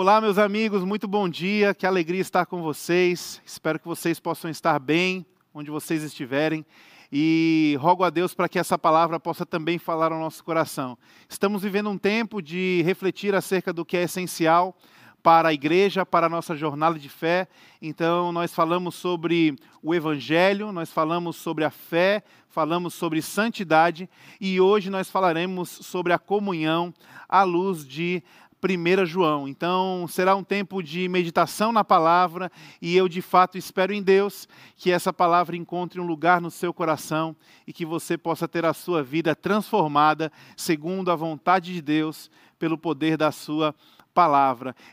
Olá, meus amigos, muito bom dia, que alegria estar com vocês. Espero que vocês possam estar bem onde vocês estiverem e rogo a Deus para que essa palavra possa também falar ao nosso coração. Estamos vivendo um tempo de refletir acerca do que é essencial para a igreja, para a nossa jornada de fé. Então, nós falamos sobre o Evangelho, nós falamos sobre a fé, falamos sobre santidade e hoje nós falaremos sobre a comunhão à luz de 1 João. Então, será um tempo de meditação na palavra e eu, de fato, espero em Deus que essa palavra encontre um lugar no seu coração e que você possa ter a sua vida transformada segundo a vontade de Deus, pelo poder da sua palavra.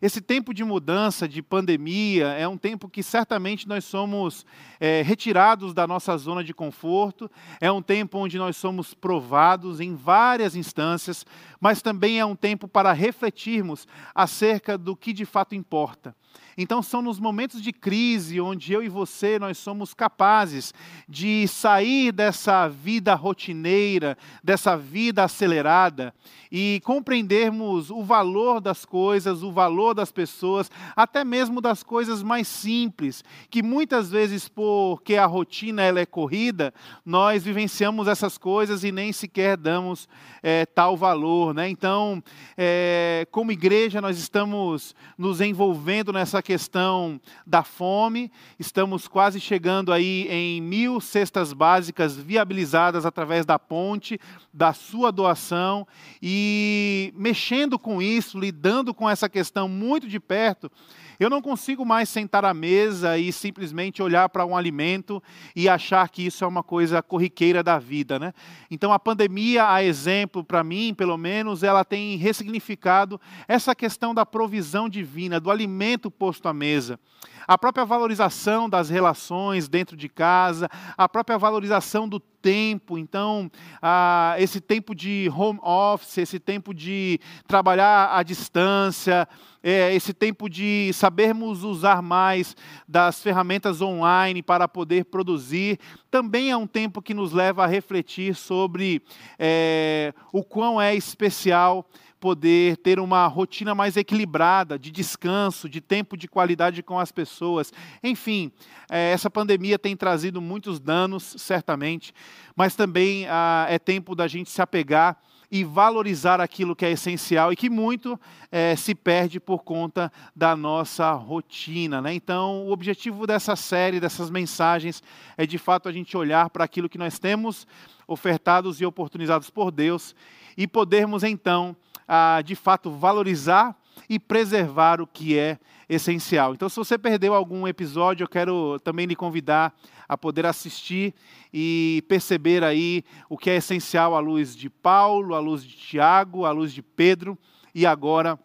Esse tempo de mudança, de pandemia, é um tempo que certamente nós somos é, retirados da nossa zona de conforto, é um tempo onde nós somos provados em várias instâncias, mas também é um tempo para refletirmos acerca do que de fato importa. Então são nos momentos de crise onde eu e você nós somos capazes de sair dessa vida rotineira, dessa vida acelerada e compreendermos o valor das coisas, o valor das pessoas, até mesmo das coisas mais simples, que muitas vezes porque a rotina ela é corrida, nós vivenciamos essas coisas e nem sequer damos é, tal valor, né? Então, é, como igreja nós estamos nos envolvendo nessa questão da fome, estamos quase chegando aí em mil cestas básicas viabilizadas através da ponte, da sua doação, e mexendo com isso, lidando com essa questão muito de perto, eu não consigo mais sentar à mesa e simplesmente olhar para um alimento e achar que isso é uma coisa corriqueira da vida, né? Então a pandemia, a exemplo para mim, pelo menos, ela tem ressignificado essa questão da provisão divina, do alimento posto à mesa a própria valorização das relações dentro de casa, a própria valorização do tempo. Então, ah, esse tempo de home office, esse tempo de trabalhar à distância, é, esse tempo de sabermos usar mais das ferramentas online para poder produzir, também é um tempo que nos leva a refletir sobre é, o quão é especial poder ter uma rotina mais equilibrada, de descanso, de tempo de qualidade com as pessoas. Enfim, é, essa pandemia tem trazido muitos danos, certamente, mas também ah, é tempo da gente se apegar e valorizar aquilo que é essencial e que muito é, se perde por conta da nossa rotina. Né? Então, o objetivo dessa série, dessas mensagens, é de fato a gente olhar para aquilo que nós temos ofertados e oportunizados por Deus e podermos então a, de fato, valorizar e preservar o que é essencial. Então, se você perdeu algum episódio, eu quero também lhe convidar a poder assistir e perceber aí o que é essencial à luz de Paulo, à luz de Tiago, à luz de Pedro e agora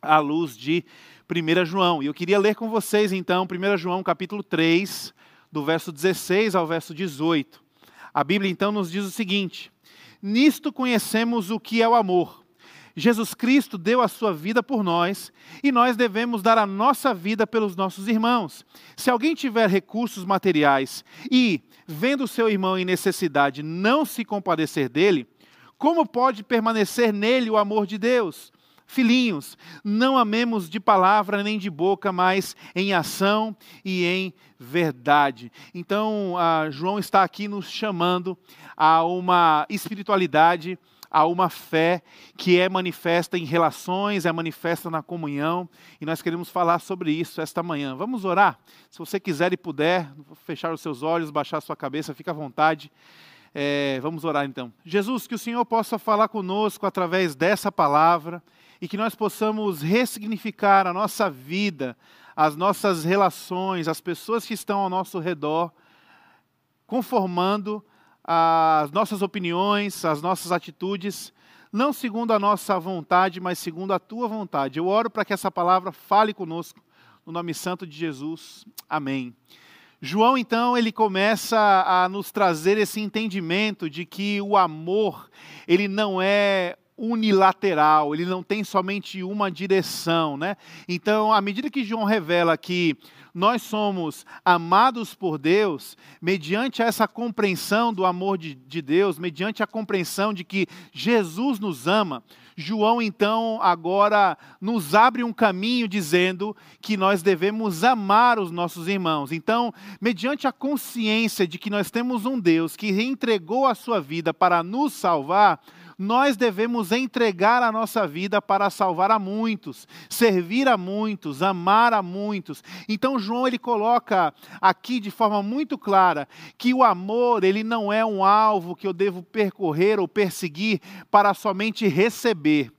à luz de 1 João. E eu queria ler com vocês então 1 João capítulo 3, do verso 16 ao verso 18. A Bíblia então nos diz o seguinte: Nisto conhecemos o que é o amor Jesus Cristo deu a sua vida por nós e nós devemos dar a nossa vida pelos nossos irmãos. Se alguém tiver recursos materiais e, vendo seu irmão em necessidade, não se compadecer dele, como pode permanecer nele o amor de Deus? Filhinhos, não amemos de palavra nem de boca, mas em ação e em verdade. Então, João está aqui nos chamando a uma espiritualidade a uma fé que é manifesta em relações, é manifesta na comunhão, e nós queremos falar sobre isso esta manhã. Vamos orar? Se você quiser e puder, fechar os seus olhos, baixar a sua cabeça, fica à vontade. É, vamos orar então. Jesus, que o Senhor possa falar conosco através dessa palavra e que nós possamos ressignificar a nossa vida, as nossas relações, as pessoas que estão ao nosso redor, conformando as nossas opiniões, as nossas atitudes, não segundo a nossa vontade, mas segundo a tua vontade. Eu oro para que essa palavra fale conosco, no nome santo de Jesus. Amém. João, então, ele começa a nos trazer esse entendimento de que o amor, ele não é unilateral, ele não tem somente uma direção, né? Então, à medida que João revela que nós somos amados por Deus, mediante essa compreensão do amor de, de Deus, mediante a compreensão de que Jesus nos ama, João então agora nos abre um caminho dizendo que nós devemos amar os nossos irmãos. Então, mediante a consciência de que nós temos um Deus que entregou a sua vida para nos salvar, nós devemos entregar a nossa vida para salvar a muitos, servir a muitos, amar a muitos. Então João ele coloca aqui de forma muito clara que o amor, ele não é um alvo que eu devo percorrer ou perseguir para somente receber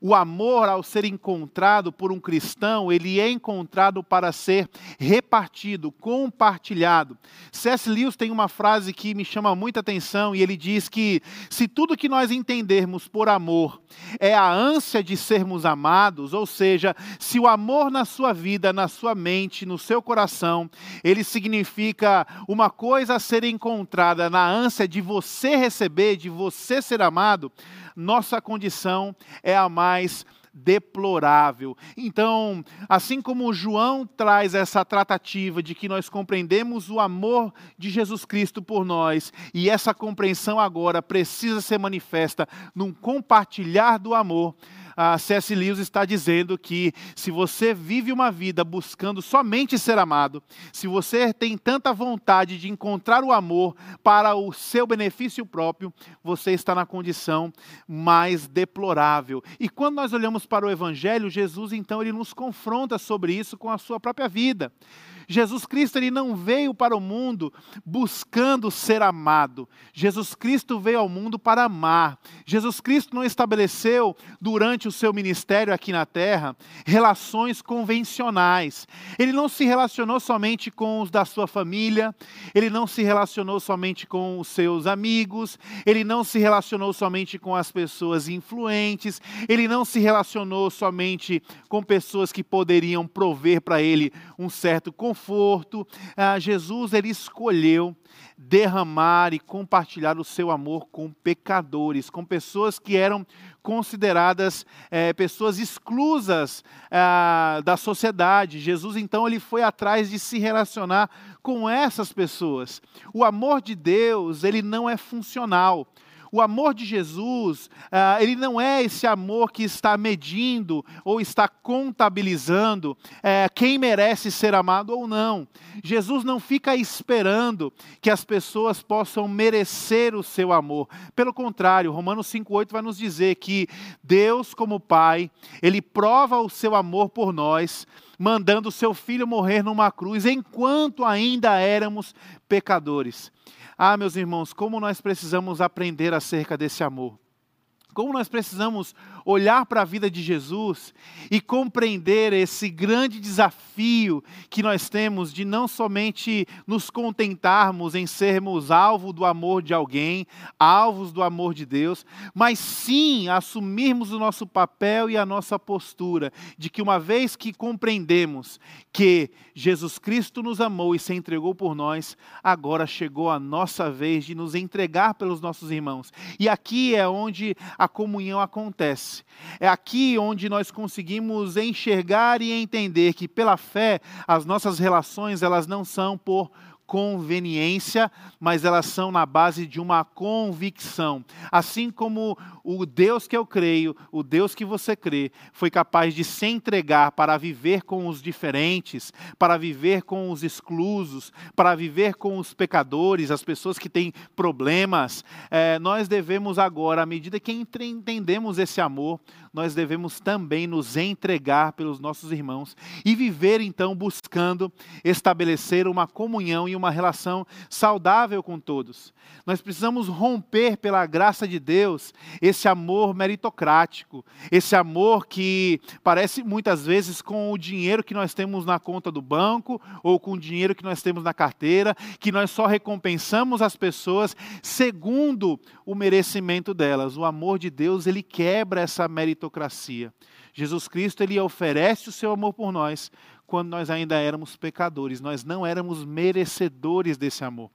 o amor, ao ser encontrado por um cristão, ele é encontrado para ser repartido, compartilhado. C.S. Lewis tem uma frase que me chama muita atenção e ele diz que se tudo que nós entendermos por amor é a ânsia de sermos amados, ou seja, se o amor na sua vida, na sua mente, no seu coração, ele significa uma coisa a ser encontrada na ânsia de você receber, de você ser amado, nossa condição é a mais deplorável. Então, assim como João traz essa tratativa de que nós compreendemos o amor de Jesus Cristo por nós, e essa compreensão agora precisa ser manifesta num compartilhar do amor, a C.S. Lewis está dizendo que se você vive uma vida buscando somente ser amado, se você tem tanta vontade de encontrar o amor para o seu benefício próprio, você está na condição mais deplorável. E quando nós olhamos para o Evangelho, Jesus então ele nos confronta sobre isso com a sua própria vida. Jesus Cristo ele não veio para o mundo buscando ser amado. Jesus Cristo veio ao mundo para amar. Jesus Cristo não estabeleceu durante o seu ministério aqui na terra relações convencionais. Ele não se relacionou somente com os da sua família, ele não se relacionou somente com os seus amigos, ele não se relacionou somente com as pessoas influentes, ele não se relacionou somente com pessoas que poderiam prover para ele um certo conforto conforto, ah, Jesus ele escolheu derramar e compartilhar o seu amor com pecadores, com pessoas que eram consideradas é, pessoas exclusas ah, da sociedade. Jesus então ele foi atrás de se relacionar com essas pessoas. O amor de Deus ele não é funcional. O amor de Jesus, uh, ele não é esse amor que está medindo ou está contabilizando uh, quem merece ser amado ou não. Jesus não fica esperando que as pessoas possam merecer o seu amor. Pelo contrário, Romanos 5,8 vai nos dizer que Deus, como Pai, ele prova o seu amor por nós mandando seu filho morrer numa cruz enquanto ainda éramos pecadores. Ah, meus irmãos, como nós precisamos aprender acerca desse amor. Como nós precisamos olhar para a vida de Jesus e compreender esse grande desafio que nós temos de não somente nos contentarmos em sermos alvo do amor de alguém, alvos do amor de Deus, mas sim assumirmos o nosso papel e a nossa postura de que uma vez que compreendemos que Jesus Cristo nos amou e se entregou por nós, agora chegou a nossa vez de nos entregar pelos nossos irmãos. E aqui é onde a comunhão acontece. É aqui onde nós conseguimos enxergar e entender que pela fé as nossas relações elas não são por conveniência, mas elas são na base de uma convicção. Assim como o Deus que eu creio, o Deus que você crê, foi capaz de se entregar para viver com os diferentes, para viver com os exclusos, para viver com os pecadores, as pessoas que têm problemas, é, nós devemos agora, à medida que entendemos esse amor, nós devemos também nos entregar pelos nossos irmãos e viver então buscando estabelecer uma comunhão e uma relação saudável com todos. Nós precisamos romper pela graça de Deus esse amor meritocrático, esse amor que parece muitas vezes com o dinheiro que nós temos na conta do banco ou com o dinheiro que nós temos na carteira, que nós só recompensamos as pessoas segundo o merecimento delas. O amor de Deus, ele quebra essa meritocracia. Jesus Cristo, ele oferece o seu amor por nós quando nós ainda éramos pecadores, nós não éramos merecedores desse amor.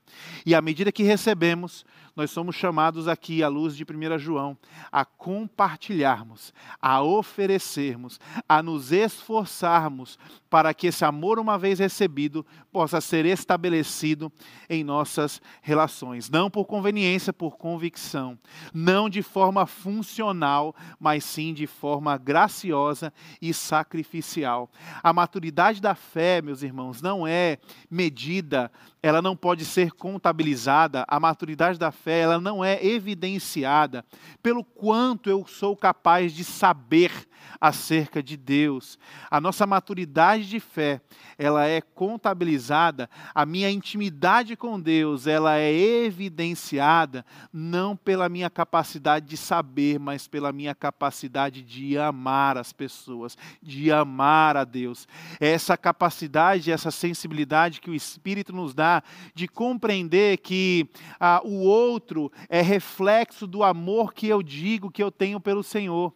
E à medida que recebemos, nós somos chamados aqui, à luz de 1 João, a compartilharmos, a oferecermos, a nos esforçarmos para que esse amor, uma vez recebido, possa ser estabelecido em nossas relações. Não por conveniência, por convicção. Não de forma funcional, mas sim de forma graciosa e sacrificial. A maturidade da fé, meus irmãos, não é medida, ela não pode ser contabilizada. A maturidade da fé, ela não é evidenciada pelo quanto eu sou capaz de saber acerca de Deus. A nossa maturidade de fé, ela é contabilizada, a minha intimidade com Deus, ela é evidenciada não pela minha capacidade de saber, mas pela minha capacidade de amar as pessoas, de amar a Deus. É essa capacidade, essa sensibilidade que o Espírito nos dá de compreender que ah, o outro é reflexo do amor que eu digo que eu tenho pelo Senhor.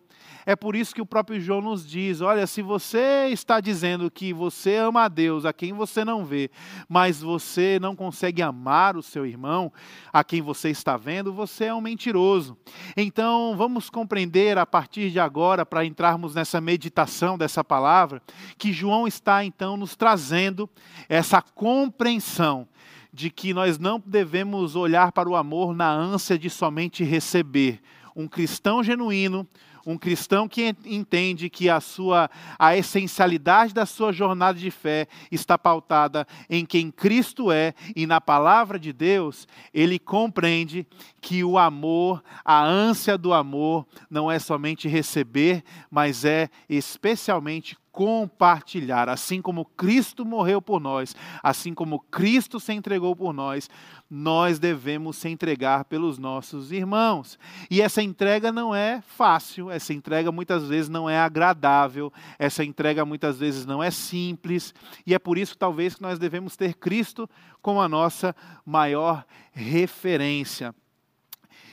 É por isso que o próprio João nos diz: olha, se você está dizendo que você ama a Deus, a quem você não vê, mas você não consegue amar o seu irmão, a quem você está vendo, você é um mentiroso. Então, vamos compreender a partir de agora, para entrarmos nessa meditação dessa palavra, que João está então nos trazendo essa compreensão de que nós não devemos olhar para o amor na ânsia de somente receber. Um cristão genuíno, um cristão que entende que a sua a essencialidade da sua jornada de fé está pautada em quem Cristo é e na palavra de Deus, ele compreende que o amor, a ânsia do amor não é somente receber, mas é especialmente compartilhar. Assim como Cristo morreu por nós, assim como Cristo se entregou por nós, nós devemos se entregar pelos nossos irmãos. E essa entrega não é fácil, essa entrega muitas vezes não é agradável, essa entrega muitas vezes não é simples, e é por isso talvez que nós devemos ter Cristo como a nossa maior referência.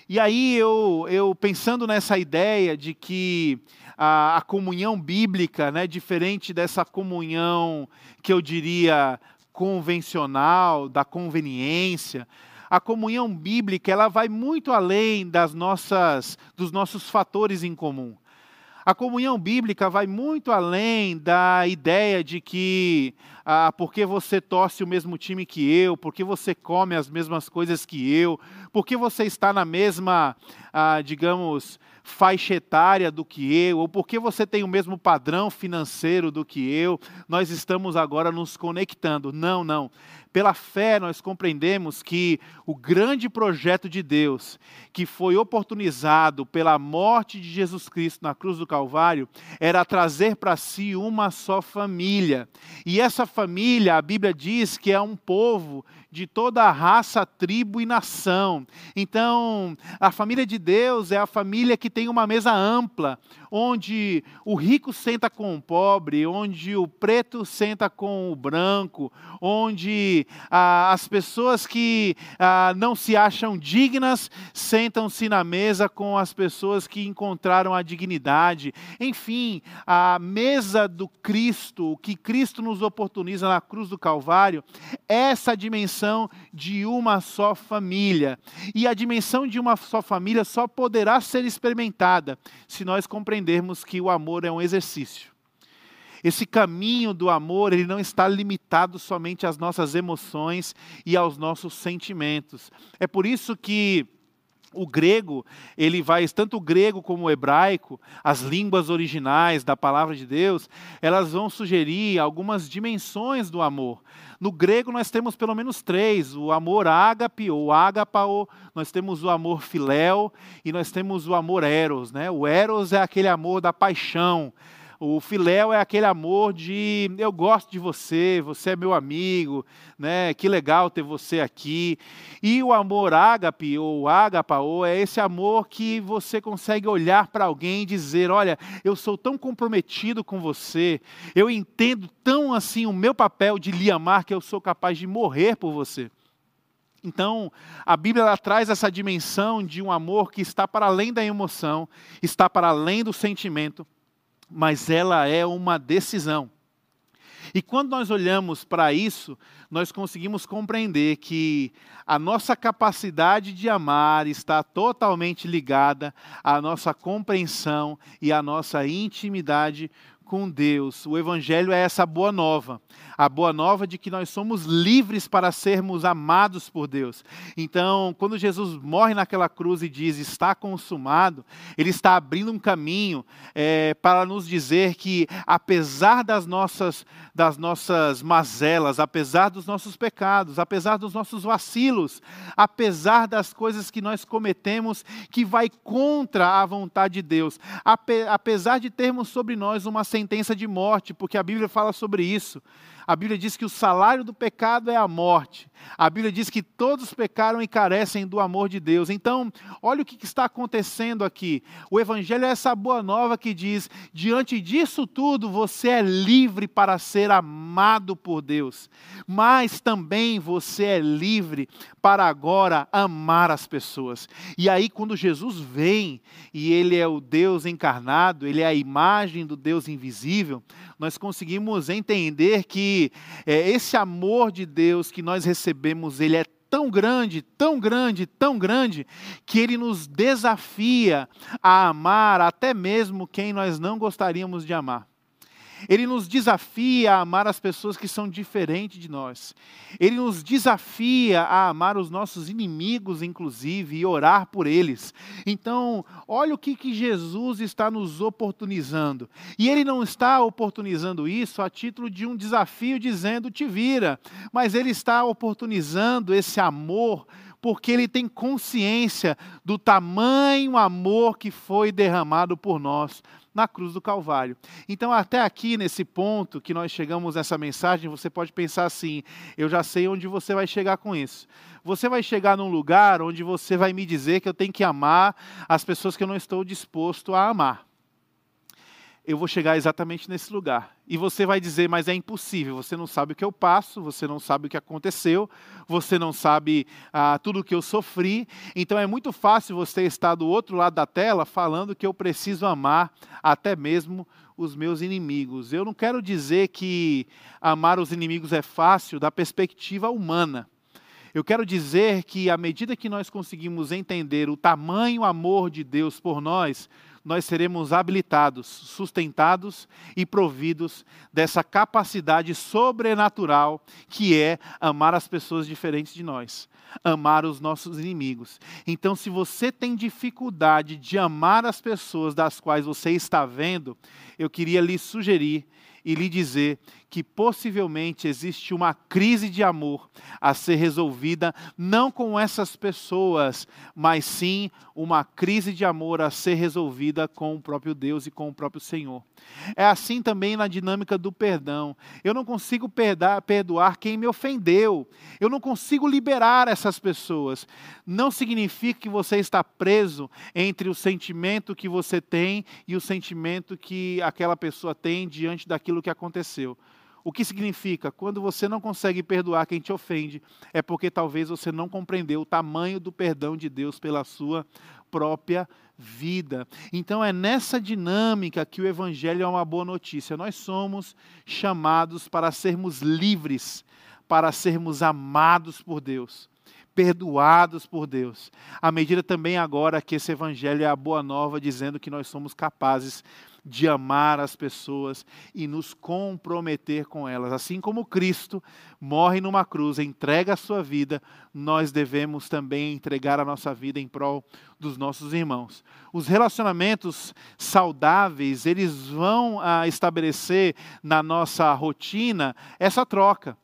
E aí eu, eu pensando nessa ideia de que a, a comunhão bíblica, né, diferente dessa comunhão que eu diria convencional, da conveniência, a comunhão bíblica ela vai muito além das nossas, dos nossos fatores em comum. A comunhão bíblica vai muito além da ideia de que ah, porque você torce o mesmo time que eu, porque você come as mesmas coisas que eu, porque você está na mesma, ah, digamos, faixa etária do que eu, ou porque você tem o mesmo padrão financeiro do que eu, nós estamos agora nos conectando. Não, não. Pela fé, nós compreendemos que o grande projeto de Deus, que foi oportunizado pela morte de Jesus Cristo na cruz do Calvário, era trazer para si uma só família. E essa família, a Bíblia diz que é um povo de toda a raça, tribo e nação. Então, a família de Deus é a família que tem uma mesa ampla, onde o rico senta com o pobre, onde o preto senta com o branco, onde ah, as pessoas que ah, não se acham dignas sentam-se na mesa com as pessoas que encontraram a dignidade. Enfim, a mesa do Cristo, o que Cristo nos oportuniza na cruz do Calvário, essa dimensão de uma só família. E a dimensão de uma só família só poderá ser experimentada se nós compreendermos que o amor é um exercício. Esse caminho do amor, ele não está limitado somente às nossas emoções e aos nossos sentimentos. É por isso que o grego, ele vai, tanto o grego como o hebraico, as línguas originais da palavra de Deus, elas vão sugerir algumas dimensões do amor. No grego nós temos pelo menos três: o amor ágape ou ágapao, nós temos o amor filéu e nós temos o amor eros. Né? O eros é aquele amor da paixão, o filéu é aquele amor de eu gosto de você, você é meu amigo, né? Que legal ter você aqui. E o amor ágape ou agapao é esse amor que você consegue olhar para alguém e dizer, olha, eu sou tão comprometido com você, eu entendo tão assim o meu papel de lhe amar que eu sou capaz de morrer por você. Então, a Bíblia traz essa dimensão de um amor que está para além da emoção, está para além do sentimento, mas ela é uma decisão. E quando nós olhamos para isso, nós conseguimos compreender que a nossa capacidade de amar está totalmente ligada à nossa compreensão e à nossa intimidade com Deus. O Evangelho é essa boa nova. A boa nova de que nós somos livres para sermos amados por Deus. Então, quando Jesus morre naquela cruz e diz está consumado, Ele está abrindo um caminho é, para nos dizer que, apesar das nossas, das nossas mazelas, apesar dos nossos pecados, apesar dos nossos vacilos, apesar das coisas que nós cometemos que vai contra a vontade de Deus, apesar de termos sobre nós uma sentença de morte, porque a Bíblia fala sobre isso. A Bíblia diz que o salário do pecado é a morte. A Bíblia diz que todos pecaram e carecem do amor de Deus. Então, olha o que está acontecendo aqui. O Evangelho é essa boa nova que diz: diante disso tudo, você é livre para ser amado por Deus, mas também você é livre para agora amar as pessoas. E aí, quando Jesus vem e Ele é o Deus encarnado, Ele é a imagem do Deus invisível, nós conseguimos entender que é, esse amor de Deus que nós recebemos, ele é tão grande, tão grande, tão grande, que ele nos desafia a amar até mesmo quem nós não gostaríamos de amar. Ele nos desafia a amar as pessoas que são diferentes de nós. Ele nos desafia a amar os nossos inimigos, inclusive, e orar por eles. Então, olha o que, que Jesus está nos oportunizando. E ele não está oportunizando isso a título de um desafio dizendo te vira, mas ele está oportunizando esse amor porque ele tem consciência do tamanho amor que foi derramado por nós na cruz do Calvário. Então, até aqui nesse ponto que nós chegamos nessa mensagem, você pode pensar assim: eu já sei onde você vai chegar com isso. Você vai chegar num lugar onde você vai me dizer que eu tenho que amar as pessoas que eu não estou disposto a amar eu vou chegar exatamente nesse lugar. E você vai dizer, mas é impossível, você não sabe o que eu passo, você não sabe o que aconteceu, você não sabe ah, tudo o que eu sofri. Então é muito fácil você estar do outro lado da tela falando que eu preciso amar até mesmo os meus inimigos. Eu não quero dizer que amar os inimigos é fácil da perspectiva humana. Eu quero dizer que à medida que nós conseguimos entender o tamanho amor de Deus por nós, nós seremos habilitados, sustentados e providos dessa capacidade sobrenatural que é amar as pessoas diferentes de nós, amar os nossos inimigos. Então, se você tem dificuldade de amar as pessoas das quais você está vendo, eu queria lhe sugerir e lhe dizer que possivelmente existe uma crise de amor a ser resolvida, não com essas pessoas, mas sim uma crise de amor a ser resolvida com o próprio Deus e com o próprio Senhor. É assim também na dinâmica do perdão. Eu não consigo perdoar, quem me ofendeu, eu não consigo liberar essas pessoas. Não significa que você está preso entre o sentimento que você tem e o sentimento que aquela pessoa tem diante daquilo que aconteceu. O que significa? Quando você não consegue perdoar quem te ofende, é porque talvez você não compreendeu o tamanho do perdão de Deus pela sua própria vida. Então é nessa dinâmica que o Evangelho é uma boa notícia. Nós somos chamados para sermos livres, para sermos amados por Deus perdoados por Deus. À medida também agora que esse evangelho é a boa nova dizendo que nós somos capazes de amar as pessoas e nos comprometer com elas. Assim como Cristo morre numa cruz, entrega a sua vida, nós devemos também entregar a nossa vida em prol dos nossos irmãos. Os relacionamentos saudáveis, eles vão ah, estabelecer na nossa rotina essa troca.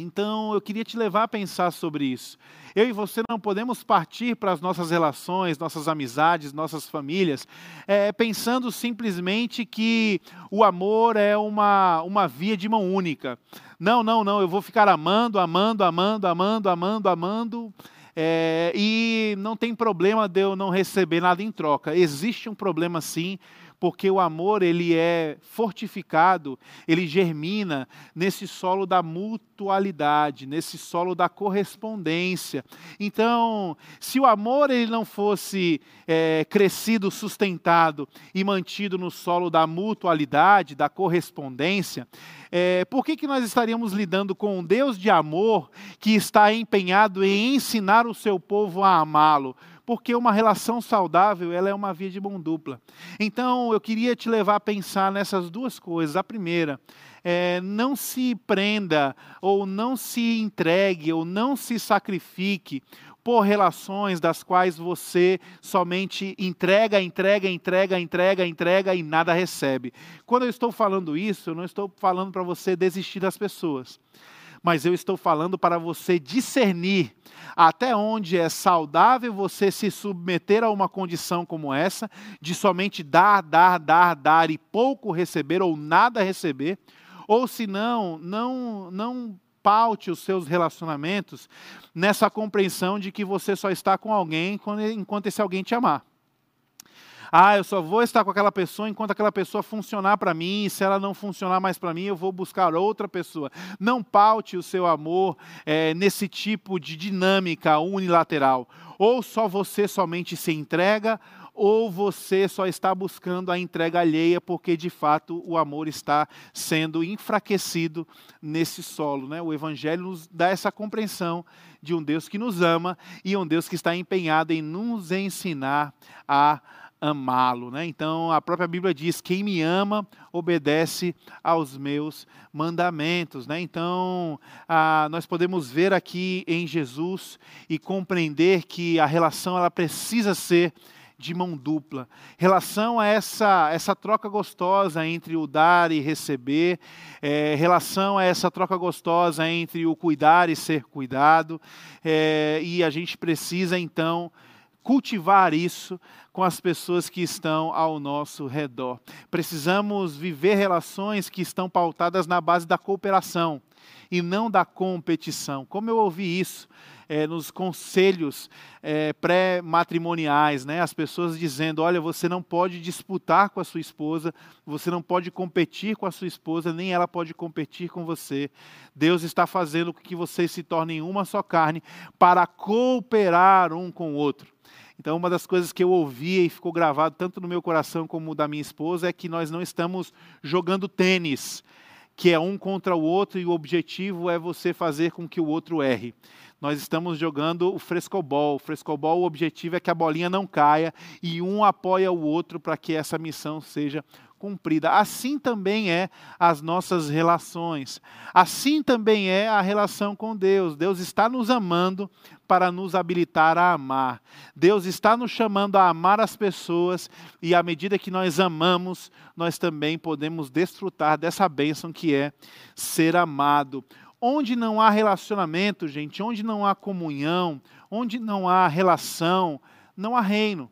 Então, eu queria te levar a pensar sobre isso. Eu e você não podemos partir para as nossas relações, nossas amizades, nossas famílias, é, pensando simplesmente que o amor é uma, uma via de mão única. Não, não, não, eu vou ficar amando, amando, amando, amando, amando, amando. É, e não tem problema de eu não receber nada em troca. Existe um problema sim, porque o amor ele é fortificado, ele germina nesse solo da mutualidade, nesse solo da correspondência. Então, se o amor ele não fosse é, crescido, sustentado e mantido no solo da mutualidade, da correspondência, é, por que, que nós estaríamos lidando com um Deus de amor que está empenhado em ensinar o seu povo a amá-lo? Porque uma relação saudável ela é uma via de mão dupla. Então, eu queria te levar a pensar nessas duas coisas. A primeira, é, não se prenda, ou não se entregue, ou não se sacrifique por relações das quais você somente entrega, entrega, entrega, entrega, entrega e nada recebe. Quando eu estou falando isso, eu não estou falando para você desistir das pessoas mas eu estou falando para você discernir até onde é saudável você se submeter a uma condição como essa, de somente dar, dar, dar, dar e pouco receber ou nada receber, ou se não, não, não paute os seus relacionamentos nessa compreensão de que você só está com alguém enquanto esse alguém te amar. Ah, eu só vou estar com aquela pessoa enquanto aquela pessoa funcionar para mim, e se ela não funcionar mais para mim, eu vou buscar outra pessoa. Não paute o seu amor é, nesse tipo de dinâmica unilateral. Ou só você somente se entrega, ou você só está buscando a entrega alheia porque de fato o amor está sendo enfraquecido nesse solo. Né? O Evangelho nos dá essa compreensão de um Deus que nos ama e um Deus que está empenhado em nos ensinar a amá-lo. Né? Então a própria Bíblia diz: quem me ama obedece aos meus mandamentos. Né? Então ah, nós podemos ver aqui em Jesus e compreender que a relação ela precisa ser de mão dupla. Relação a essa, essa troca gostosa entre o dar e receber, é, relação a essa troca gostosa entre o cuidar e ser cuidado, é, e a gente precisa então cultivar isso com as pessoas que estão ao nosso redor. Precisamos viver relações que estão pautadas na base da cooperação e não da competição. Como eu ouvi isso é, nos conselhos é, pré-matrimoniais, né? as pessoas dizendo: olha, você não pode disputar com a sua esposa, você não pode competir com a sua esposa, nem ela pode competir com você. Deus está fazendo com que vocês se tornem uma só carne para cooperar um com o outro. Então, uma das coisas que eu ouvi e ficou gravado tanto no meu coração como da minha esposa é que nós não estamos jogando tênis, que é um contra o outro e o objetivo é você fazer com que o outro erre. Nós estamos jogando o frescobol. O frescobol, o objetivo é que a bolinha não caia e um apoia o outro para que essa missão seja cumprida. Assim também é as nossas relações. Assim também é a relação com Deus. Deus está nos amando para nos habilitar a amar. Deus está nos chamando a amar as pessoas e à medida que nós amamos, nós também podemos desfrutar dessa bênção que é ser amado. Onde não há relacionamento, gente, onde não há comunhão, onde não há relação, não há reino.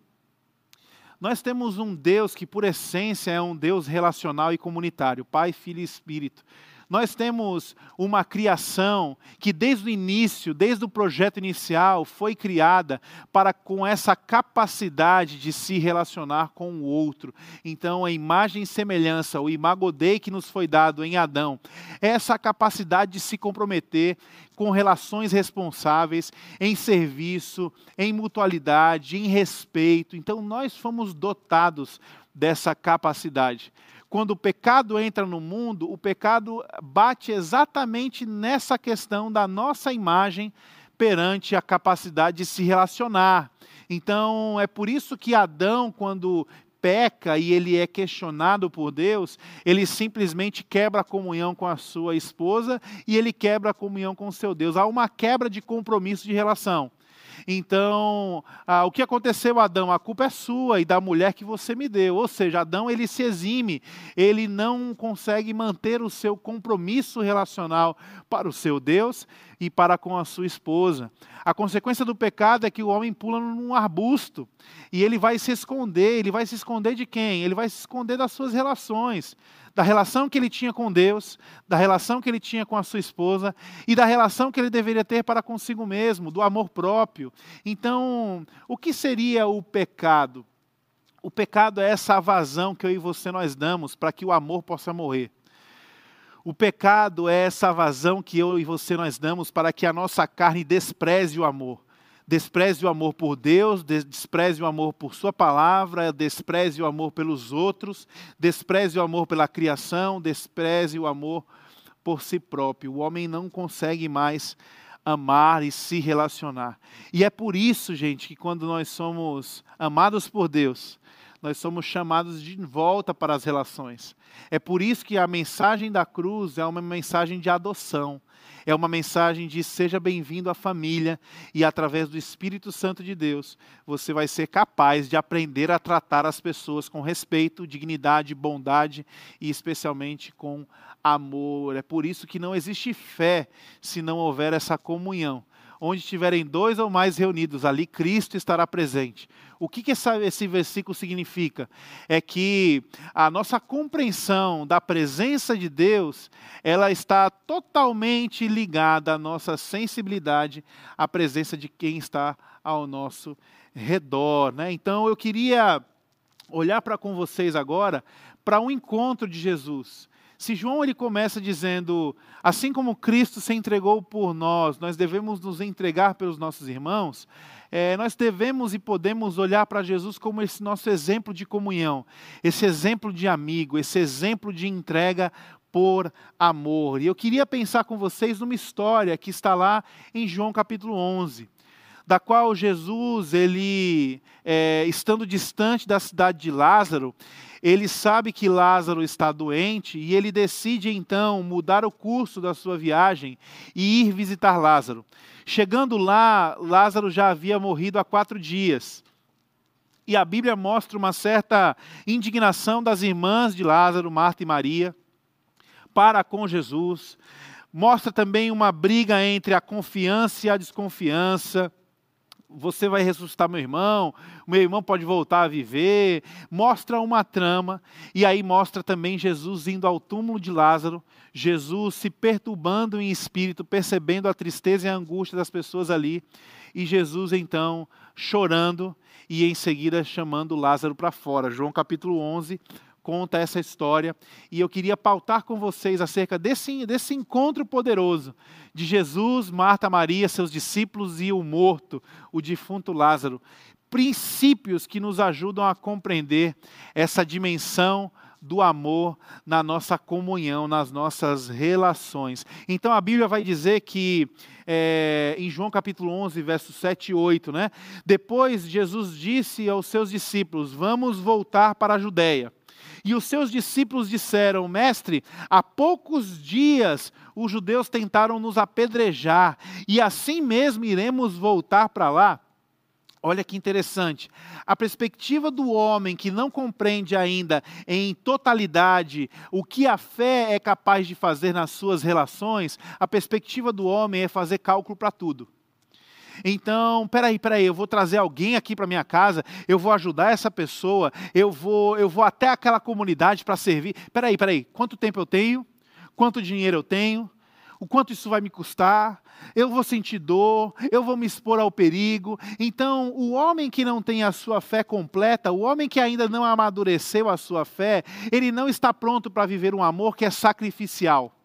Nós temos um Deus que, por essência, é um Deus relacional e comunitário Pai, Filho e Espírito. Nós temos uma criação que, desde o início, desde o projeto inicial, foi criada para com essa capacidade de se relacionar com o outro. Então, a imagem e semelhança, o imagodei que nos foi dado em Adão, é essa capacidade de se comprometer com relações responsáveis, em serviço, em mutualidade, em respeito. Então, nós fomos dotados dessa capacidade. Quando o pecado entra no mundo, o pecado bate exatamente nessa questão da nossa imagem perante a capacidade de se relacionar. Então, é por isso que Adão, quando peca e ele é questionado por Deus, ele simplesmente quebra a comunhão com a sua esposa e ele quebra a comunhão com o seu Deus. Há uma quebra de compromisso de relação. Então, ah, o que aconteceu, Adão? A culpa é sua e da mulher que você me deu. Ou seja, Adão ele se exime, ele não consegue manter o seu compromisso relacional para o seu Deus e para com a sua esposa. A consequência do pecado é que o homem pula num arbusto e ele vai se esconder. Ele vai se esconder de quem? Ele vai se esconder das suas relações da relação que ele tinha com Deus, da relação que ele tinha com a sua esposa e da relação que ele deveria ter para consigo mesmo, do amor próprio. Então, o que seria o pecado? O pecado é essa vazão que eu e você nós damos para que o amor possa morrer. O pecado é essa vazão que eu e você nós damos para que a nossa carne despreze o amor. Despreze o amor por Deus, despreze o amor por Sua palavra, despreze o amor pelos outros, despreze o amor pela criação, despreze o amor por si próprio. O homem não consegue mais amar e se relacionar. E é por isso, gente, que quando nós somos amados por Deus, nós somos chamados de volta para as relações. É por isso que a mensagem da cruz é uma mensagem de adoção. É uma mensagem de seja bem-vindo à família e através do Espírito Santo de Deus, você vai ser capaz de aprender a tratar as pessoas com respeito, dignidade, bondade e especialmente com amor. É por isso que não existe fé se não houver essa comunhão. Onde estiverem dois ou mais reunidos, ali Cristo estará presente. O que, que essa, esse versículo significa? É que a nossa compreensão da presença de Deus, ela está totalmente ligada à nossa sensibilidade à presença de quem está ao nosso redor. Né? Então eu queria olhar para com vocês agora para um encontro de Jesus. Se João ele começa dizendo, assim como Cristo se entregou por nós, nós devemos nos entregar pelos nossos irmãos, é, nós devemos e podemos olhar para Jesus como esse nosso exemplo de comunhão, esse exemplo de amigo, esse exemplo de entrega por amor. E eu queria pensar com vocês numa história que está lá em João capítulo 11 da qual Jesus, ele, é, estando distante da cidade de Lázaro, ele sabe que Lázaro está doente e ele decide então mudar o curso da sua viagem e ir visitar Lázaro. Chegando lá, Lázaro já havia morrido há quatro dias. E a Bíblia mostra uma certa indignação das irmãs de Lázaro, Marta e Maria, para com Jesus. Mostra também uma briga entre a confiança e a desconfiança você vai ressuscitar meu irmão, meu irmão pode voltar a viver. Mostra uma trama, e aí mostra também Jesus indo ao túmulo de Lázaro, Jesus se perturbando em espírito, percebendo a tristeza e a angústia das pessoas ali, e Jesus então chorando e em seguida chamando Lázaro para fora. João capítulo 11, conta essa história e eu queria pautar com vocês acerca desse, desse encontro poderoso de Jesus, Marta, Maria, seus discípulos e o morto, o defunto Lázaro. Princípios que nos ajudam a compreender essa dimensão do amor na nossa comunhão, nas nossas relações. Então a Bíblia vai dizer que, é, em João capítulo 11, versos 7 e 8, né? Depois Jesus disse aos seus discípulos: Vamos voltar para a Judéia. E os seus discípulos disseram: Mestre, há poucos dias os judeus tentaram nos apedrejar, e assim mesmo iremos voltar para lá? Olha que interessante. A perspectiva do homem que não compreende ainda em totalidade o que a fé é capaz de fazer nas suas relações, a perspectiva do homem é fazer cálculo para tudo. Então, peraí, peraí, eu vou trazer alguém aqui para minha casa, eu vou ajudar essa pessoa, eu vou, eu vou até aquela comunidade para servir. Peraí, peraí, quanto tempo eu tenho? Quanto dinheiro eu tenho? O quanto isso vai me custar? Eu vou sentir dor, eu vou me expor ao perigo. Então, o homem que não tem a sua fé completa, o homem que ainda não amadureceu a sua fé, ele não está pronto para viver um amor que é sacrificial.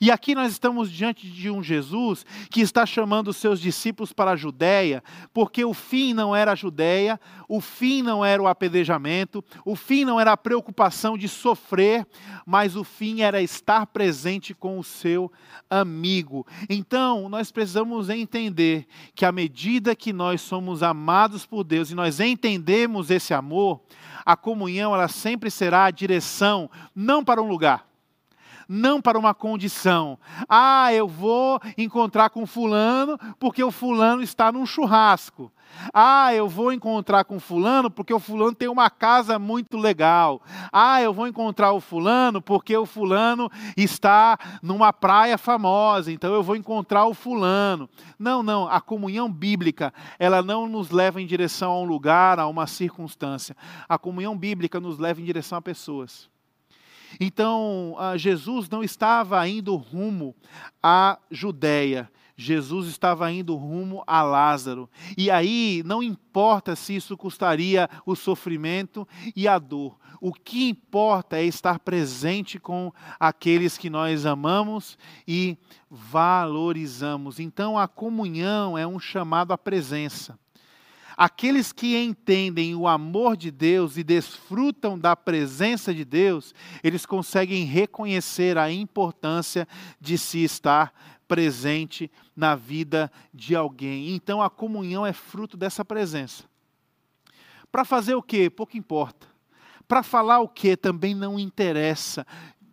E aqui nós estamos diante de um Jesus que está chamando os seus discípulos para a Judéia, porque o fim não era a Judéia, o fim não era o apedrejamento, o fim não era a preocupação de sofrer, mas o fim era estar presente com o seu amigo. Então, nós precisamos entender que à medida que nós somos amados por Deus e nós entendemos esse amor, a comunhão ela sempre será a direção não para um lugar, não para uma condição. Ah, eu vou encontrar com fulano porque o fulano está num churrasco. Ah, eu vou encontrar com fulano porque o fulano tem uma casa muito legal. Ah, eu vou encontrar o fulano porque o fulano está numa praia famosa, então eu vou encontrar o fulano. Não, não, a comunhão bíblica, ela não nos leva em direção a um lugar, a uma circunstância. A comunhão bíblica nos leva em direção a pessoas. Então, Jesus não estava indo rumo à Judéia. Jesus estava indo rumo a Lázaro. E aí não importa se isso custaria o sofrimento e a dor. O que importa é estar presente com aqueles que nós amamos e valorizamos. Então a comunhão é um chamado à presença. Aqueles que entendem o amor de Deus e desfrutam da presença de Deus, eles conseguem reconhecer a importância de se estar presente na vida de alguém. Então a comunhão é fruto dessa presença. Para fazer o quê? Pouco importa. Para falar o quê? Também não interessa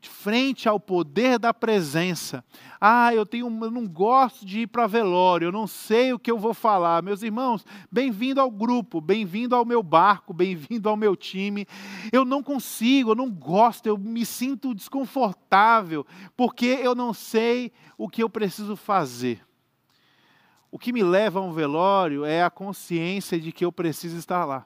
frente ao poder da presença. Ah, eu tenho, eu não gosto de ir para velório, eu não sei o que eu vou falar. Meus irmãos, bem-vindo ao grupo, bem-vindo ao meu barco, bem-vindo ao meu time. Eu não consigo, eu não gosto, eu me sinto desconfortável, porque eu não sei o que eu preciso fazer. O que me leva a um velório é a consciência de que eu preciso estar lá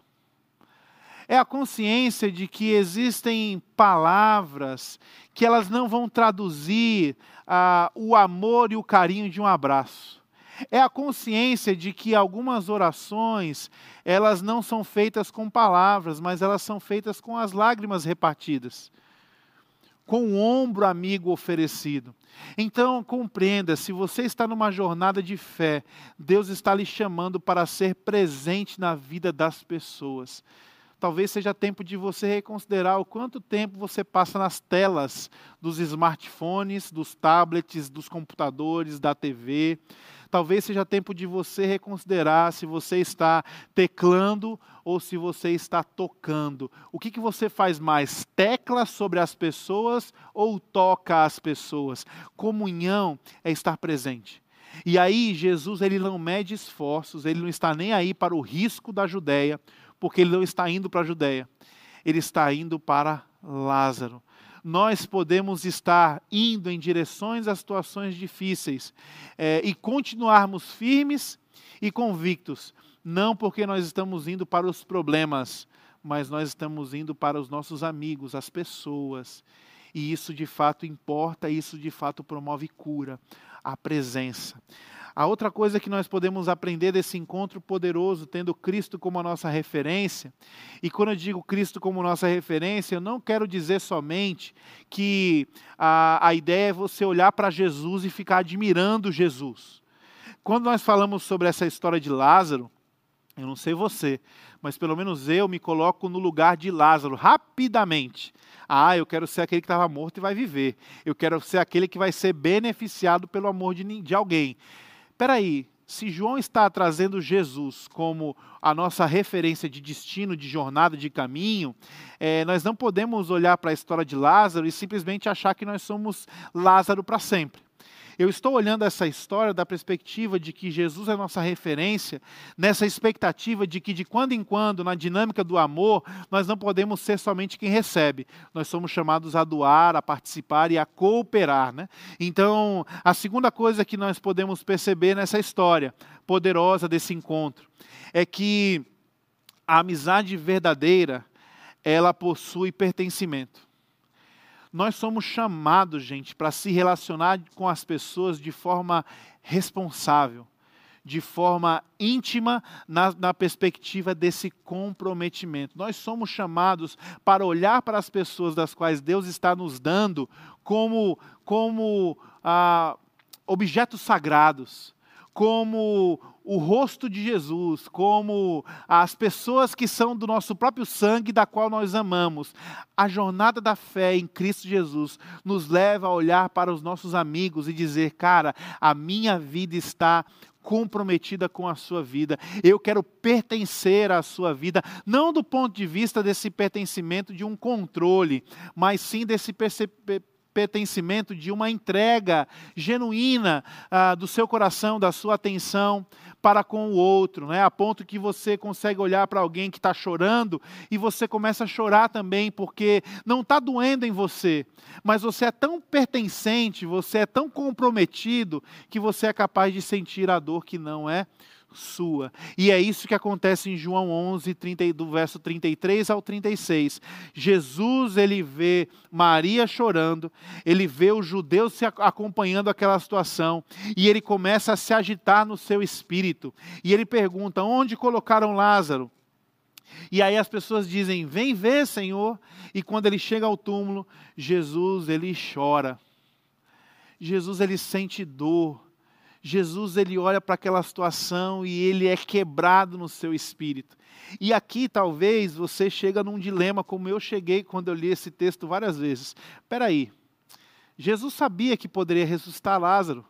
é a consciência de que existem palavras que elas não vão traduzir ah, o amor e o carinho de um abraço. É a consciência de que algumas orações, elas não são feitas com palavras, mas elas são feitas com as lágrimas repartidas, com o ombro amigo oferecido. Então, compreenda, se você está numa jornada de fé, Deus está lhe chamando para ser presente na vida das pessoas talvez seja tempo de você reconsiderar o quanto tempo você passa nas telas dos smartphones, dos tablets, dos computadores, da TV. Talvez seja tempo de você reconsiderar se você está teclando ou se você está tocando. O que, que você faz mais? Tecla sobre as pessoas ou toca as pessoas? Comunhão é estar presente. E aí Jesus ele não mede esforços, ele não está nem aí para o risco da Judéia, porque ele não está indo para a Judéia, ele está indo para Lázaro. Nós podemos estar indo em direções a situações difíceis é, e continuarmos firmes e convictos, não porque nós estamos indo para os problemas, mas nós estamos indo para os nossos amigos, as pessoas. E isso de fato importa, isso de fato promove cura, a presença. A outra coisa que nós podemos aprender desse encontro poderoso, tendo Cristo como a nossa referência, e quando eu digo Cristo como nossa referência, eu não quero dizer somente que a, a ideia é você olhar para Jesus e ficar admirando Jesus. Quando nós falamos sobre essa história de Lázaro, eu não sei você, mas pelo menos eu me coloco no lugar de Lázaro rapidamente. Ah, eu quero ser aquele que estava morto e vai viver. Eu quero ser aquele que vai ser beneficiado pelo amor de, de alguém peraí, se João está trazendo Jesus como a nossa referência de destino, de jornada, de caminho, é, nós não podemos olhar para a história de Lázaro e simplesmente achar que nós somos Lázaro para sempre. Eu estou olhando essa história da perspectiva de que Jesus é nossa referência, nessa expectativa de que de quando em quando, na dinâmica do amor, nós não podemos ser somente quem recebe. Nós somos chamados a doar, a participar e a cooperar. Né? Então, a segunda coisa que nós podemos perceber nessa história poderosa desse encontro é que a amizade verdadeira, ela possui pertencimento. Nós somos chamados, gente, para se relacionar com as pessoas de forma responsável, de forma íntima, na, na, perspectiva desse comprometimento. Nós somos chamados para olhar para as pessoas das quais Deus está nos dando como, como ah, objetos sagrados, como o rosto de Jesus, como as pessoas que são do nosso próprio sangue, da qual nós amamos. A jornada da fé em Cristo Jesus nos leva a olhar para os nossos amigos e dizer: cara, a minha vida está comprometida com a sua vida. Eu quero pertencer à sua vida, não do ponto de vista desse pertencimento de um controle, mas sim desse pertencimento de uma entrega genuína ah, do seu coração, da sua atenção para com o outro, né? a ponto que você consegue olhar para alguém que está chorando e você começa a chorar também, porque não está doendo em você, mas você é tão pertencente, você é tão comprometido, que você é capaz de sentir a dor que não é sua. E é isso que acontece em João 11, 30, do verso 33 ao 36. Jesus, ele vê Maria chorando, ele vê os judeus se acompanhando aquela situação, e ele começa a se agitar no seu espírito. E ele pergunta: onde colocaram Lázaro? E aí as pessoas dizem: Vem ver, Senhor. E quando ele chega ao túmulo, Jesus ele chora. Jesus ele sente dor. Jesus ele olha para aquela situação e ele é quebrado no seu espírito. E aqui talvez você chega num dilema como eu cheguei quando eu li esse texto várias vezes. Espera aí. Jesus sabia que poderia ressuscitar Lázaro.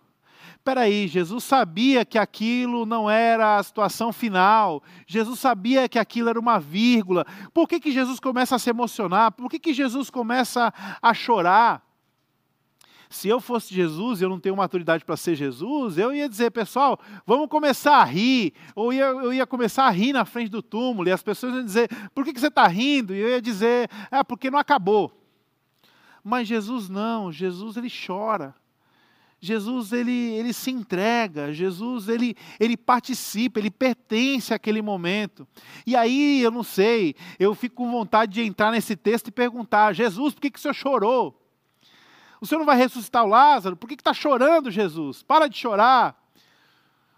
Espera aí, Jesus sabia que aquilo não era a situação final. Jesus sabia que aquilo era uma vírgula. Por que, que Jesus começa a se emocionar? Por que, que Jesus começa a chorar? Se eu fosse Jesus e eu não tenho maturidade para ser Jesus, eu ia dizer, pessoal, vamos começar a rir. Ou ia, eu ia começar a rir na frente do túmulo, e as pessoas iam dizer, por que, que você está rindo? E eu ia dizer, é porque não acabou. Mas Jesus não, Jesus ele chora. Jesus ele, ele se entrega, Jesus ele, ele participa, ele pertence àquele momento. E aí, eu não sei, eu fico com vontade de entrar nesse texto e perguntar: Jesus, por que, que o senhor chorou? O senhor não vai ressuscitar o Lázaro? Por que está chorando, Jesus? Para de chorar.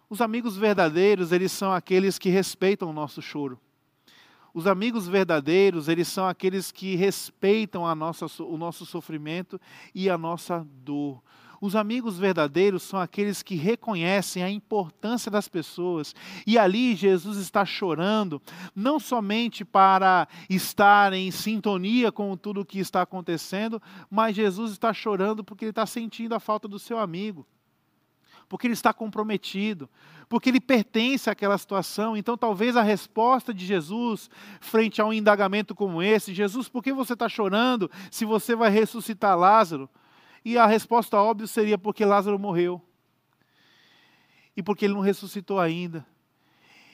Os amigos verdadeiros, eles são aqueles que respeitam o nosso choro. Os amigos verdadeiros, eles são aqueles que respeitam a nossa, o nosso sofrimento e a nossa dor. Os amigos verdadeiros são aqueles que reconhecem a importância das pessoas. E ali Jesus está chorando, não somente para estar em sintonia com tudo o que está acontecendo, mas Jesus está chorando porque ele está sentindo a falta do seu amigo. Porque ele está comprometido, porque ele pertence àquela situação. Então, talvez a resposta de Jesus, frente a um indagamento como esse: Jesus, por que você está chorando se você vai ressuscitar Lázaro? E a resposta óbvia seria porque Lázaro morreu. E porque ele não ressuscitou ainda.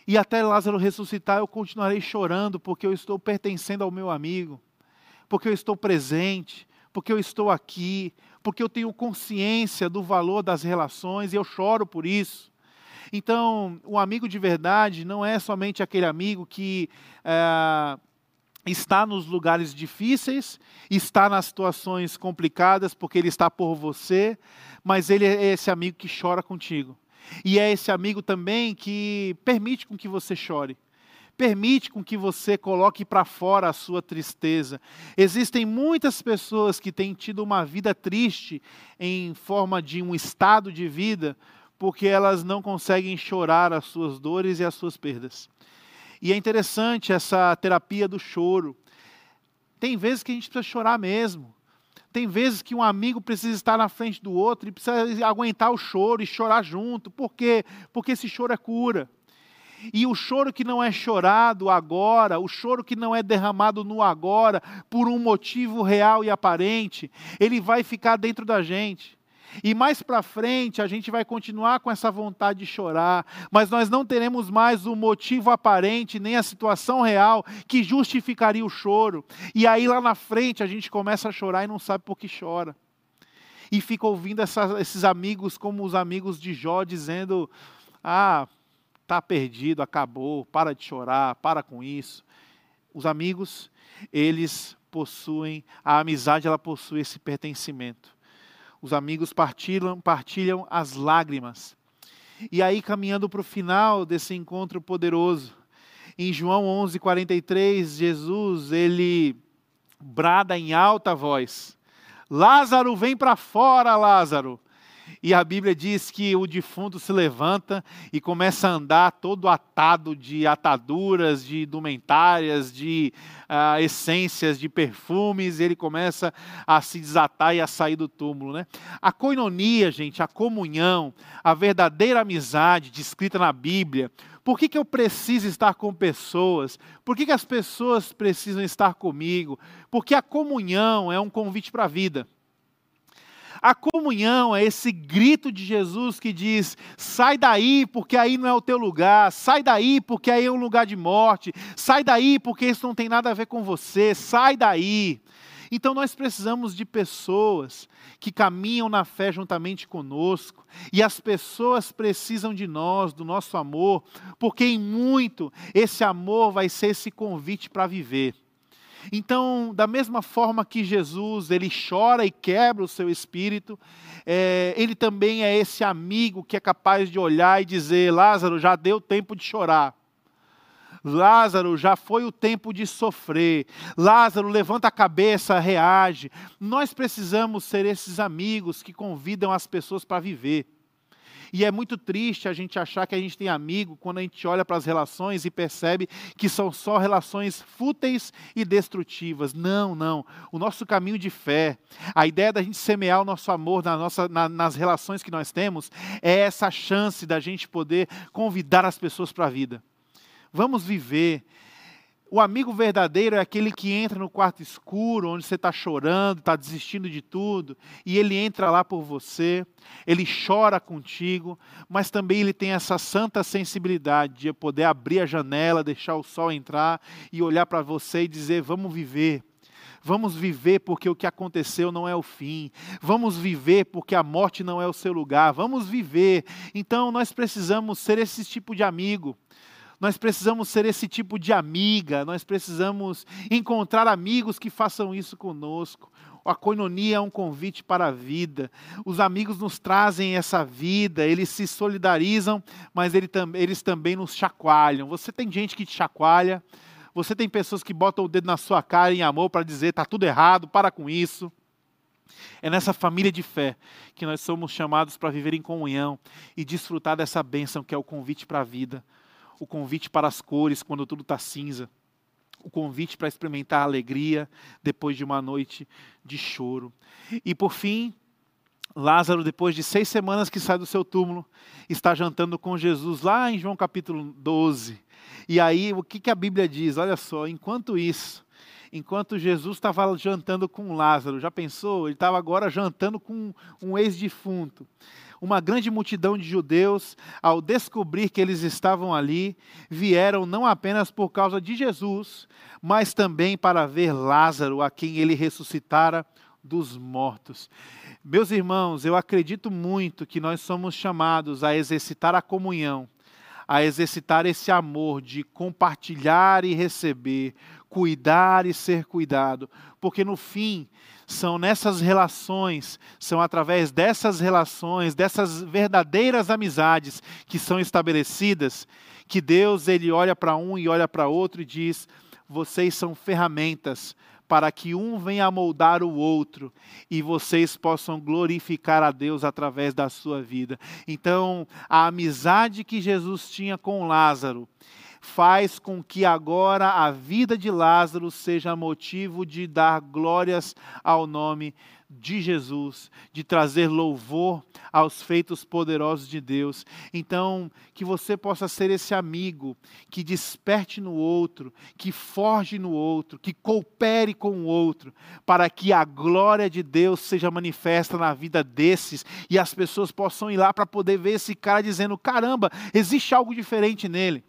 E até Lázaro ressuscitar, eu continuarei chorando, porque eu estou pertencendo ao meu amigo, porque eu estou presente, porque eu estou aqui, porque eu tenho consciência do valor das relações e eu choro por isso. Então, o amigo de verdade não é somente aquele amigo que é, está nos lugares difíceis, está nas situações complicadas, porque ele está por você, mas ele é esse amigo que chora contigo. E é esse amigo também que permite com que você chore. Permite com que você coloque para fora a sua tristeza. Existem muitas pessoas que têm tido uma vida triste em forma de um estado de vida, porque elas não conseguem chorar as suas dores e as suas perdas. E é interessante essa terapia do choro. Tem vezes que a gente precisa chorar mesmo. Tem vezes que um amigo precisa estar na frente do outro e precisa aguentar o choro e chorar junto. Por quê? Porque esse choro é cura. E o choro que não é chorado agora, o choro que não é derramado no agora, por um motivo real e aparente, ele vai ficar dentro da gente. E mais para frente a gente vai continuar com essa vontade de chorar, mas nós não teremos mais o motivo aparente nem a situação real que justificaria o choro. E aí lá na frente a gente começa a chorar e não sabe por que chora. E fica ouvindo essa, esses amigos como os amigos de Jó dizendo: "Ah, tá perdido, acabou, para de chorar, para com isso". Os amigos, eles possuem, a amizade ela possui esse pertencimento. Os amigos partilham, partilham as lágrimas. E aí, caminhando para o final desse encontro poderoso, em João 11, 43, Jesus, ele brada em alta voz: Lázaro, vem para fora, Lázaro. E a Bíblia diz que o defunto se levanta e começa a andar todo atado de ataduras, de indumentárias, de uh, essências, de perfumes, e ele começa a se desatar e a sair do túmulo. Né? A coinonia, gente, a comunhão, a verdadeira amizade descrita na Bíblia. Por que, que eu preciso estar com pessoas? Por que, que as pessoas precisam estar comigo? Porque a comunhão é um convite para a vida. A comunhão é esse grito de Jesus que diz: sai daí, porque aí não é o teu lugar, sai daí, porque aí é um lugar de morte, sai daí, porque isso não tem nada a ver com você, sai daí. Então nós precisamos de pessoas que caminham na fé juntamente conosco, e as pessoas precisam de nós, do nosso amor, porque em muito esse amor vai ser esse convite para viver. Então, da mesma forma que Jesus ele chora e quebra o seu espírito, é, ele também é esse amigo que é capaz de olhar e dizer: Lázaro, já deu tempo de chorar. Lázaro, já foi o tempo de sofrer. Lázaro, levanta a cabeça, reage. Nós precisamos ser esses amigos que convidam as pessoas para viver. E é muito triste a gente achar que a gente tem amigo quando a gente olha para as relações e percebe que são só relações fúteis e destrutivas. Não, não. O nosso caminho de fé, a ideia da gente semear o nosso amor na nossa, na, nas relações que nós temos, é essa chance da gente poder convidar as pessoas para a vida. Vamos viver. O amigo verdadeiro é aquele que entra no quarto escuro, onde você está chorando, está desistindo de tudo, e ele entra lá por você, ele chora contigo, mas também ele tem essa santa sensibilidade de poder abrir a janela, deixar o sol entrar e olhar para você e dizer: Vamos viver. Vamos viver porque o que aconteceu não é o fim. Vamos viver porque a morte não é o seu lugar. Vamos viver. Então nós precisamos ser esse tipo de amigo nós precisamos ser esse tipo de amiga, nós precisamos encontrar amigos que façam isso conosco. A coinonia é um convite para a vida. Os amigos nos trazem essa vida, eles se solidarizam, mas eles também nos chacoalham. Você tem gente que te chacoalha, você tem pessoas que botam o dedo na sua cara em amor para dizer: está tudo errado, para com isso. É nessa família de fé que nós somos chamados para viver em comunhão e desfrutar dessa bênção que é o convite para a vida o convite para as cores quando tudo está cinza, o convite para experimentar a alegria depois de uma noite de choro. E por fim, Lázaro, depois de seis semanas que sai do seu túmulo, está jantando com Jesus lá em João capítulo 12. E aí, o que, que a Bíblia diz? Olha só, enquanto isso, enquanto Jesus estava jantando com Lázaro, já pensou? Ele estava agora jantando com um ex-defunto uma grande multidão de judeus, ao descobrir que eles estavam ali, vieram não apenas por causa de Jesus, mas também para ver Lázaro, a quem ele ressuscitara dos mortos. Meus irmãos, eu acredito muito que nós somos chamados a exercitar a comunhão, a exercitar esse amor de compartilhar e receber, cuidar e ser cuidado, porque no fim são nessas relações, são através dessas relações, dessas verdadeiras amizades que são estabelecidas, que Deus ele olha para um e olha para outro e diz: vocês são ferramentas para que um venha a moldar o outro e vocês possam glorificar a Deus através da sua vida. Então, a amizade que Jesus tinha com Lázaro faz com que agora a vida de Lázaro seja motivo de dar glórias ao nome de Jesus, de trazer louvor aos feitos poderosos de Deus. Então, que você possa ser esse amigo que desperte no outro, que forge no outro, que coopere com o outro, para que a glória de Deus seja manifesta na vida desses e as pessoas possam ir lá para poder ver esse cara dizendo: caramba, existe algo diferente nele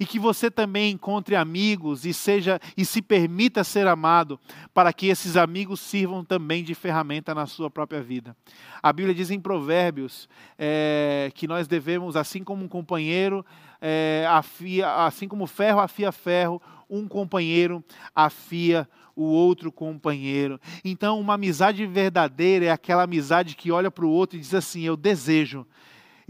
e que você também encontre amigos e seja e se permita ser amado, para que esses amigos sirvam também de ferramenta na sua própria vida. A Bíblia diz em Provérbios é, que nós devemos, assim como um companheiro é, afia, assim como ferro afia ferro, um companheiro afia o outro companheiro. Então, uma amizade verdadeira é aquela amizade que olha para o outro e diz assim: Eu desejo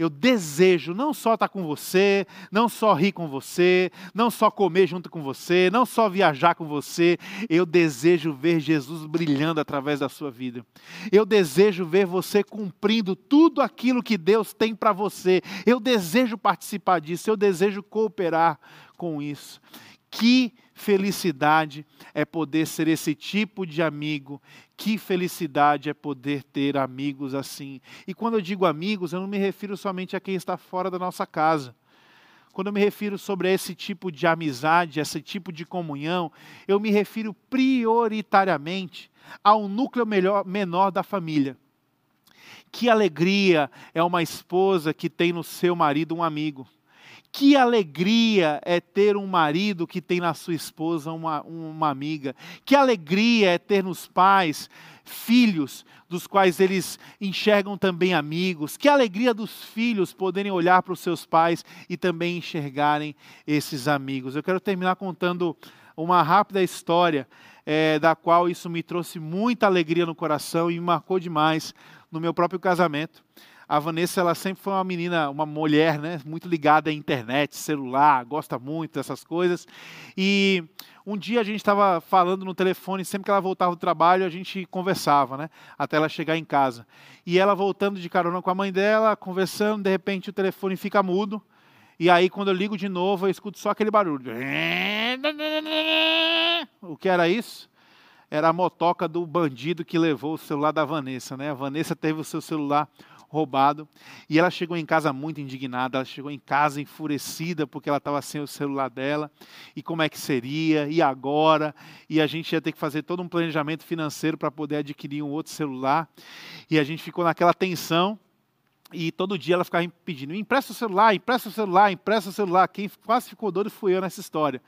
eu desejo não só estar com você, não só rir com você, não só comer junto com você, não só viajar com você, eu desejo ver Jesus brilhando através da sua vida. Eu desejo ver você cumprindo tudo aquilo que Deus tem para você. Eu desejo participar disso, eu desejo cooperar com isso. Que felicidade é poder ser esse tipo de amigo. Que felicidade é poder ter amigos assim. E quando eu digo amigos, eu não me refiro somente a quem está fora da nossa casa. Quando eu me refiro sobre esse tipo de amizade, esse tipo de comunhão, eu me refiro prioritariamente ao núcleo melhor, menor da família. Que alegria é uma esposa que tem no seu marido um amigo Que alegria é ter um marido que tem na sua esposa uma, uma amiga. Que alegria é ter nos pais filhos dos quais eles enxergam também amigos. Que alegria dos filhos poderem olhar para os seus pais e também enxergarem esses amigos. Eu quero terminar contando uma rápida história é, da qual isso me trouxe muita alegria no coração e me marcou demais no meu próprio casamento. A Vanessa, ela sempre foi uma menina, uma mulher, né, muito ligada à internet, celular, gosta muito dessas coisas. E um dia a gente estava falando no telefone, sempre que ela voltava do trabalho, a gente conversava, né, até ela chegar em casa. E ela voltando de carona com a mãe dela, conversando, de repente o telefone fica mudo. E aí, quando eu ligo de novo, eu escuto só aquele barulho. O que era isso? Era a motoca do bandido que levou o celular da Vanessa, né? A Vanessa teve o seu celular roubado. E ela chegou em casa muito indignada, ela chegou em casa enfurecida porque ela estava sem o celular dela. E como é que seria? E agora? E a gente ia ter que fazer todo um planejamento financeiro para poder adquirir um outro celular. E a gente ficou naquela tensão. E todo dia ela ficava pedindo: empresta o celular, empresta o celular, empresta o celular. Quem quase ficou doido fui eu nessa história.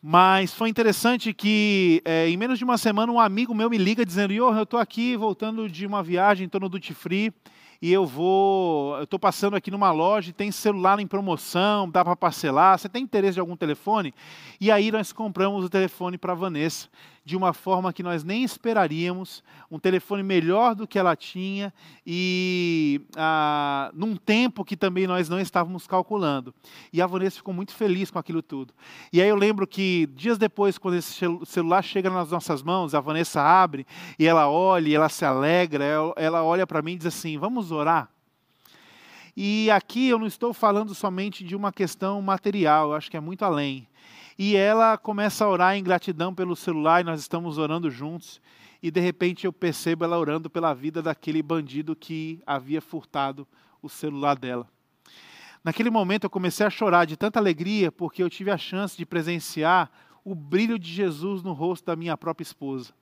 Mas foi interessante que é, em menos de uma semana um amigo meu me liga dizendo: Yo, eu estou aqui voltando de uma viagem, estou no Duty Free e eu vou, estou passando aqui numa loja tem celular em promoção, dá para parcelar, você tem interesse de algum telefone? E aí nós compramos o telefone para Vanessa, de uma forma que nós nem esperaríamos, um telefone melhor do que ela tinha e ah, num tempo que também nós não estávamos calculando. E a Vanessa ficou muito feliz com aquilo tudo. E aí eu lembro que dias depois, quando esse celular chega nas nossas mãos, a Vanessa abre e ela olha, e ela se alegra, ela olha para mim e diz assim: Vamos orar? E aqui eu não estou falando somente de uma questão material, eu acho que é muito além. E ela começa a orar em gratidão pelo celular, e nós estamos orando juntos. E de repente eu percebo ela orando pela vida daquele bandido que havia furtado o celular dela. Naquele momento eu comecei a chorar de tanta alegria, porque eu tive a chance de presenciar o brilho de Jesus no rosto da minha própria esposa.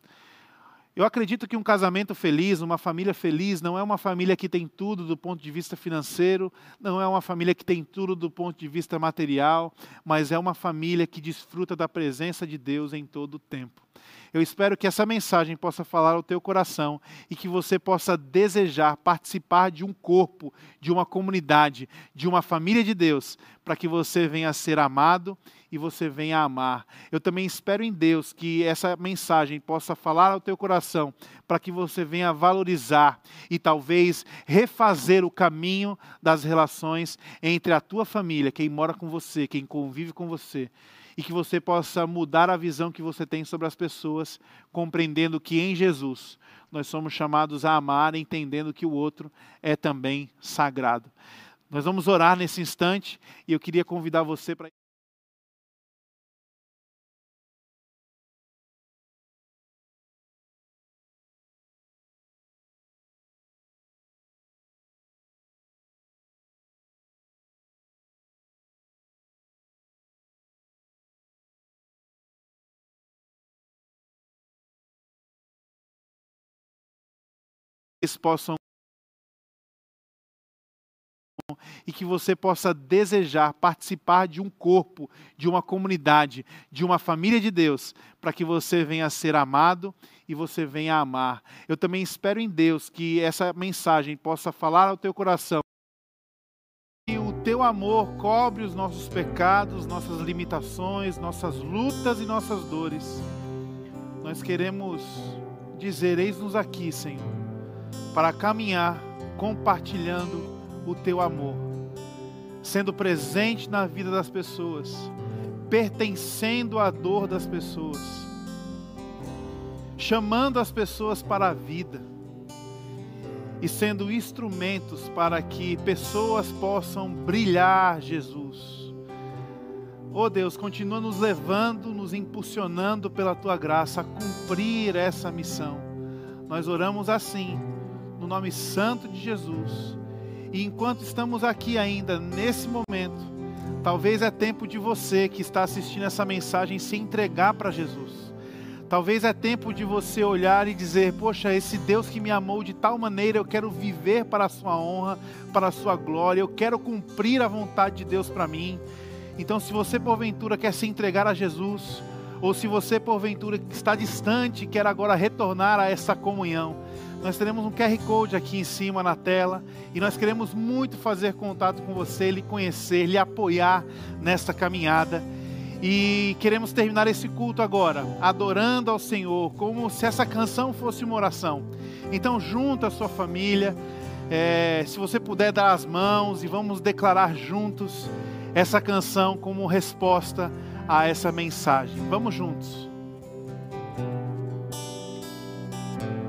Eu acredito que um casamento feliz, uma família feliz, não é uma família que tem tudo do ponto de vista financeiro, não é uma família que tem tudo do ponto de vista material, mas é uma família que desfruta da presença de Deus em todo o tempo. Eu espero que essa mensagem possa falar ao teu coração e que você possa desejar participar de um corpo, de uma comunidade, de uma família de Deus, para que você venha a ser amado e você venha a amar. Eu também espero em Deus que essa mensagem possa falar ao teu coração, para que você venha valorizar e talvez refazer o caminho das relações entre a tua família, quem mora com você, quem convive com você e que você possa mudar a visão que você tem sobre as pessoas, compreendendo que em Jesus nós somos chamados a amar, entendendo que o outro é também sagrado. Nós vamos orar nesse instante e eu queria convidar você para. Possam e que você possa desejar participar de um corpo, de uma comunidade, de uma família de Deus, para que você venha a ser amado e você venha a amar. Eu também espero em Deus que essa mensagem possa falar ao teu coração. Que o teu amor cobre os nossos pecados, nossas limitações, nossas lutas e nossas dores. Nós queremos dizer: eis-nos aqui, Senhor para caminhar compartilhando o teu amor, sendo presente na vida das pessoas, pertencendo à dor das pessoas, chamando as pessoas para a vida e sendo instrumentos para que pessoas possam brilhar Jesus. Oh Deus, continua nos levando, nos impulsionando pela tua graça a cumprir essa missão. Nós oramos assim no nome santo de Jesus. E enquanto estamos aqui ainda nesse momento, talvez é tempo de você que está assistindo essa mensagem se entregar para Jesus. Talvez é tempo de você olhar e dizer: Poxa, esse Deus que me amou de tal maneira, eu quero viver para a Sua honra, para a Sua glória, eu quero cumprir a vontade de Deus para mim. Então, se você porventura quer se entregar a Jesus, ou se você porventura está distante quer agora retornar a essa comunhão, nós teremos um QR Code aqui em cima na tela e nós queremos muito fazer contato com você, lhe conhecer, lhe apoiar nessa caminhada. E queremos terminar esse culto agora, adorando ao Senhor, como se essa canção fosse uma oração. Então, junto a sua família, é, se você puder dar as mãos e vamos declarar juntos essa canção como resposta a essa mensagem. Vamos juntos.